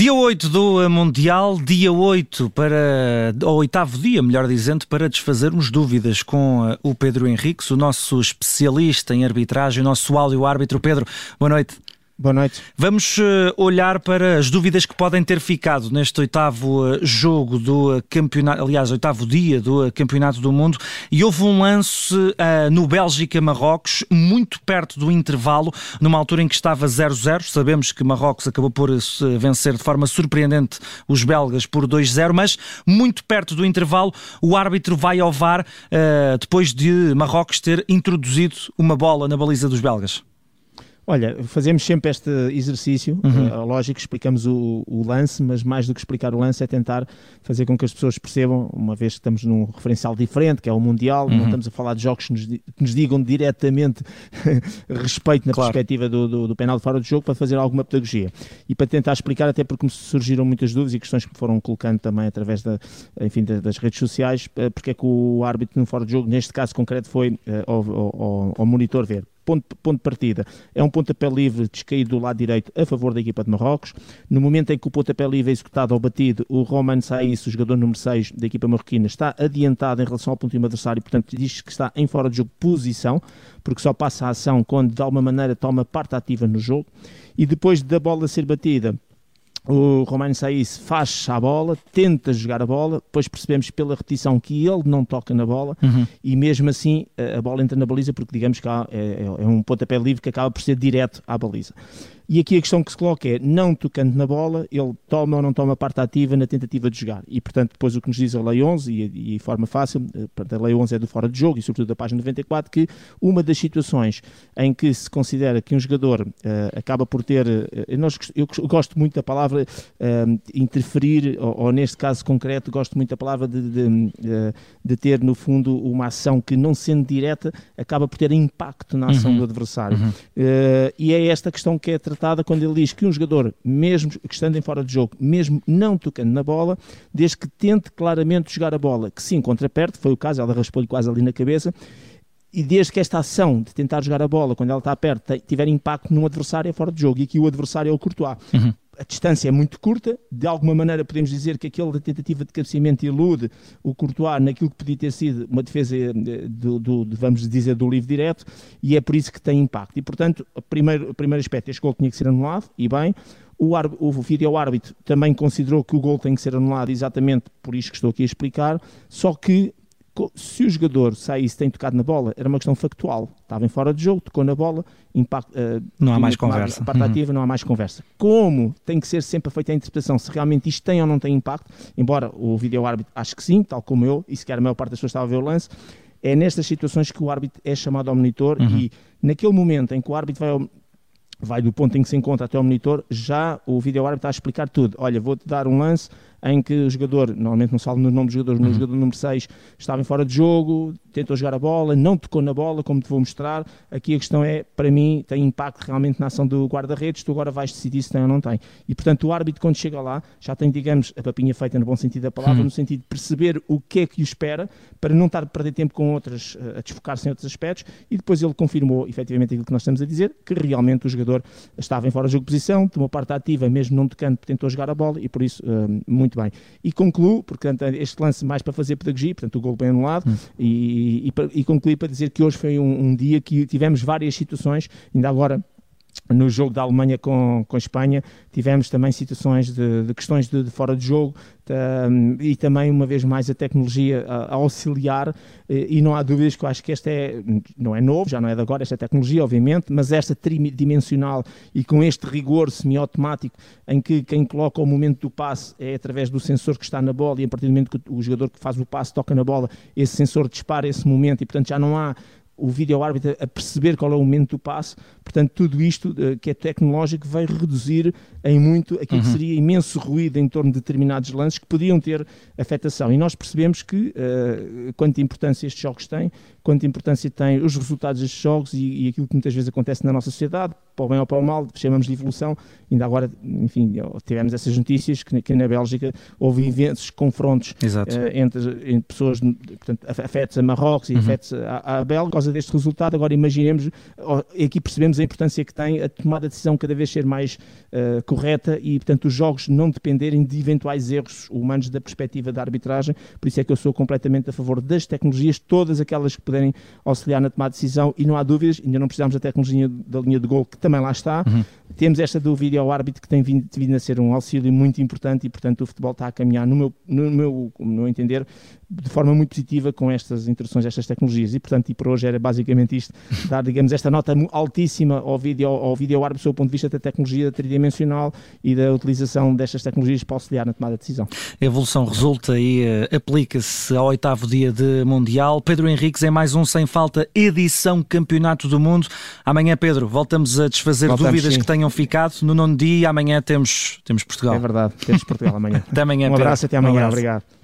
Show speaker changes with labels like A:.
A: Dia 8 do Mundial, dia 8 para, ou oitavo dia, melhor dizendo, para desfazermos dúvidas com eh, o Pedro Henriques, o nosso especialista em arbitragem, o nosso áudio árbitro. Pedro, boa noite.
B: Boa noite.
A: Vamos uh, olhar para as dúvidas que podem ter ficado neste oitavo uh, jogo do uh, campeonato, aliás, oitavo dia do Campeonato do Mundo, e houve um lance no Bélgica-Marrocos, muito perto do intervalo, numa altura em que estava 0-0. Sabemos que Marrocos acabou por vencer de forma surpreendente os belgas por 2-0, mas muito perto do intervalo, o árbitro vai ao VAR depois de Marrocos ter introduzido uma bola na baliza dos belgas.
B: Olha, fazemos sempre este exercício, uhum. uh, lógico, explicamos o, o, lance, mas mais do que explicar o lance é tentar fazer com que as pessoas percebam, uma vez que estamos num referencial diferente, que é o Mundial, uhum. não estamos a falar de jogos que nos, que nos digam diretamente respeito na claro. perspectiva do, do, do, penal de fora do jogo, para fazer alguma pedagogia. E para tentar explicar, até porque me surgiram muitas dúvidas e questões que me foram colocando também através da, enfim, das redes sociais, uh, porque é que o árbitro no fora do jogo, neste caso concreto, foi uh, ao, ao, ao monitor ver ponto, ponto de partida é um pontapé livre descaído do lado direito a favor da equipa de Marrocos. No momento em que o pontapé livre é executado ou batido, o Roman Saiz, o jogador número 6 da equipa marroquina, está adiantado em relação ao ponto de adversário, portanto diz que está em fora de jogo posição, porque só passa a ação quando de alguma maneira toma parte ativa no jogo. E depois da bola ser batida, o Romano Saiz faz a bola, tenta jogar a bola, depois percebemos pela repetição que ele não toca na bola uhum. e mesmo assim a bola entra na baliza porque digamos que é, é, é um pontapé livre que acaba por ser direto à baliza. E aqui a questão que se coloca é, não tocando na bola, ele toma ou não toma parte ativa na tentativa de jogar. E, portanto, depois o que nos diz a Lei 11, e, e forma fácil, eh, a Lei 11 é do fora de jogo, e sobretudo da página 94, que uma das situações em que se considera que um jogador uh, acaba por ter, uh, nós, eu gosto muito da palavra uh, interferir, ou, ou, neste caso concreto, gosto muito da palavra de, de, de, ter, no fundo, uma ação que, não sendo direta, acaba por ter impacto na ação uhum. do adversário. Uhum. e é esta questão que é tratada quando ele diz que um jogador, mesmo que estando em fora de jogo, mesmo não tocando na bola, desde que tente claramente jogar a bola, que se encontra perto, foi o caso, ela raspou-lhe quase ali na cabeça, e desde que esta ação de tentar jogar a bola quando ela está perto tiver impacto num adversário fora de jogo, e aqui o adversário é o Courtois. Uhum a distância é muito curta, de alguma maneira podemos dizer que aquela tentativa de cabeceamento ilude o Courtois naquilo que podia ter sido uma defesa eh, do, do, vamos dizer, do livre direto, e é por isso que tem impacto. E, portanto, o primeiro, o primeiro aspecto, este gol tinha que ser anulado, e bem, o, o vídeo árbitro também considerou que o gol tem que ser anulado exatamente por isto que estou aqui a explicar, só que se o jogador saísse tem tocado na bola, era uma questão factual. Estava em fora de jogo, tocou na bola, impacto, uh,
A: não há mais conversa.
B: Parte uhum. ativa, não há mais conversa. Como tem que ser sempre feita a interpretação se realmente isto tem ou não tem impacto, embora o vídeo árbitro acho que sim, tal como eu, e sequer a maior parte das pessoas estava a ver o lance, é nestas situações que o árbitro é chamado ao monitor uhum. e naquele momento em que o árbitro vai ao, vai do ponto em que se encontra até ao monitor, já o vídeo árbitro está a explicar tudo. Olha, vou-te dar um lance em que o jogador, normalmente não salvo no nome do jogador, uhum. no jogador número 6 estava em fora de jogo, tentou jogar a bola, não tocou na bola, como te vou mostrar. Aqui a questão é, para mim, tem impacto realmente na ação do guarda-redes, tu agora vais decidir se tem ou não tem. E portanto, o árbitro, quando chega lá, já tem, digamos, a papinha feita no bom sentido da palavra, uhum. no sentido de perceber o que é que o espera, para não estar a perder tempo com outras, eh, a desfocar-se em outros aspectos, e depois ele confirmou efetivamente aquilo que nós estamos a dizer, que realmente o jogador estava em fora de jogo de posição, tomou parte ativa, mesmo não tocando, tentou jogar a bola, e por isso, uh, muito bem. E concluo, portanto, este lance mais para fazer pedagogia, portanto, o gol bem anulado, hum. e, e, e, concluí para dizer que hoje foi um, um dia que tivemos várias situações, ainda agora no jogo da Alemanha com, com a Espanha, tivemos também situações de, de questões de, de, fora de jogo um, e também, uma vez mais, a tecnologia a, a auxiliar. E, e, não há dúvidas que eu acho que este é, não é novo, já não é de agora, esta tecnologia, obviamente, mas esta tridimensional e com este rigor semiautomático em que quem coloca o momento do passe é através do sensor que está na bola e a partir do momento que o jogador que faz o passe toca na bola, esse sensor dispara esse momento e, portanto, já não há o vídeo árbitro a perceber qual é o momento do passe. Portanto, tudo isto uh, que é tecnológico vai reduzir em muito aquilo uhum. que seria imenso ruído em torno de determinados lances que podiam ter afetação. E nós percebemos que uh, quanta importância estes jogos têm, quanta importância têm os resultados destes jogos e, e, aquilo que muitas vezes acontece na nossa sociedade, para o bem ou para o mal, chamamos de evolução. Ainda agora, enfim, tivemos essas notícias que, que na Bélgica houve imensos confrontos uh, entre, entre, pessoas, portanto, afetos a Marrocos e uhum. afetos a, a Bélgica, causa deste resultado. Agora imaginemos, aqui percebemos a importância que tem a tomada de decisão cada vez ser mais uh, correta e, portanto, os jogos não dependerem de eventuais erros humanos da perspectiva da arbitragem. Por isso é que eu sou completamente a favor das tecnologias, todas aquelas que puderem auxiliar na tomada de decisão e não há dúvidas, ainda não precisamos da tecnologia da linha de gol, que também lá está. Uhum. Temos esta do vídeo árbitro que tem vindo, vindo, a ser um auxílio muito importante e, portanto, o futebol está a caminhar, no meu, no meu, no meu entender, de forma muito positiva com estas introduções destas tecnologias. E, portanto, e por hoje era basicamente isto, dar, digamos, esta nota altíssima ao vídeo, ao vídeo árbitro, do ponto de vista da tecnologia tridimensional e da utilização destas tecnologias para auxiliar na tomada de decisão.
A: A evolução resulta e uh, aplica-se ao oitavo dia de Mundial. Pedro Henriques é mais um Sem Falta, edição Campeonato do Mundo. Amanhã, Pedro, voltamos a desfazer voltamos, dúvidas sim. que tenham ficado. No nono dia, amanhã temos, temos Portugal.
B: É verdade, temos Portugal amanhã.
A: até amanhã,
B: Um abraço, Pedro. até amanhã. Um abraço. Obrigado.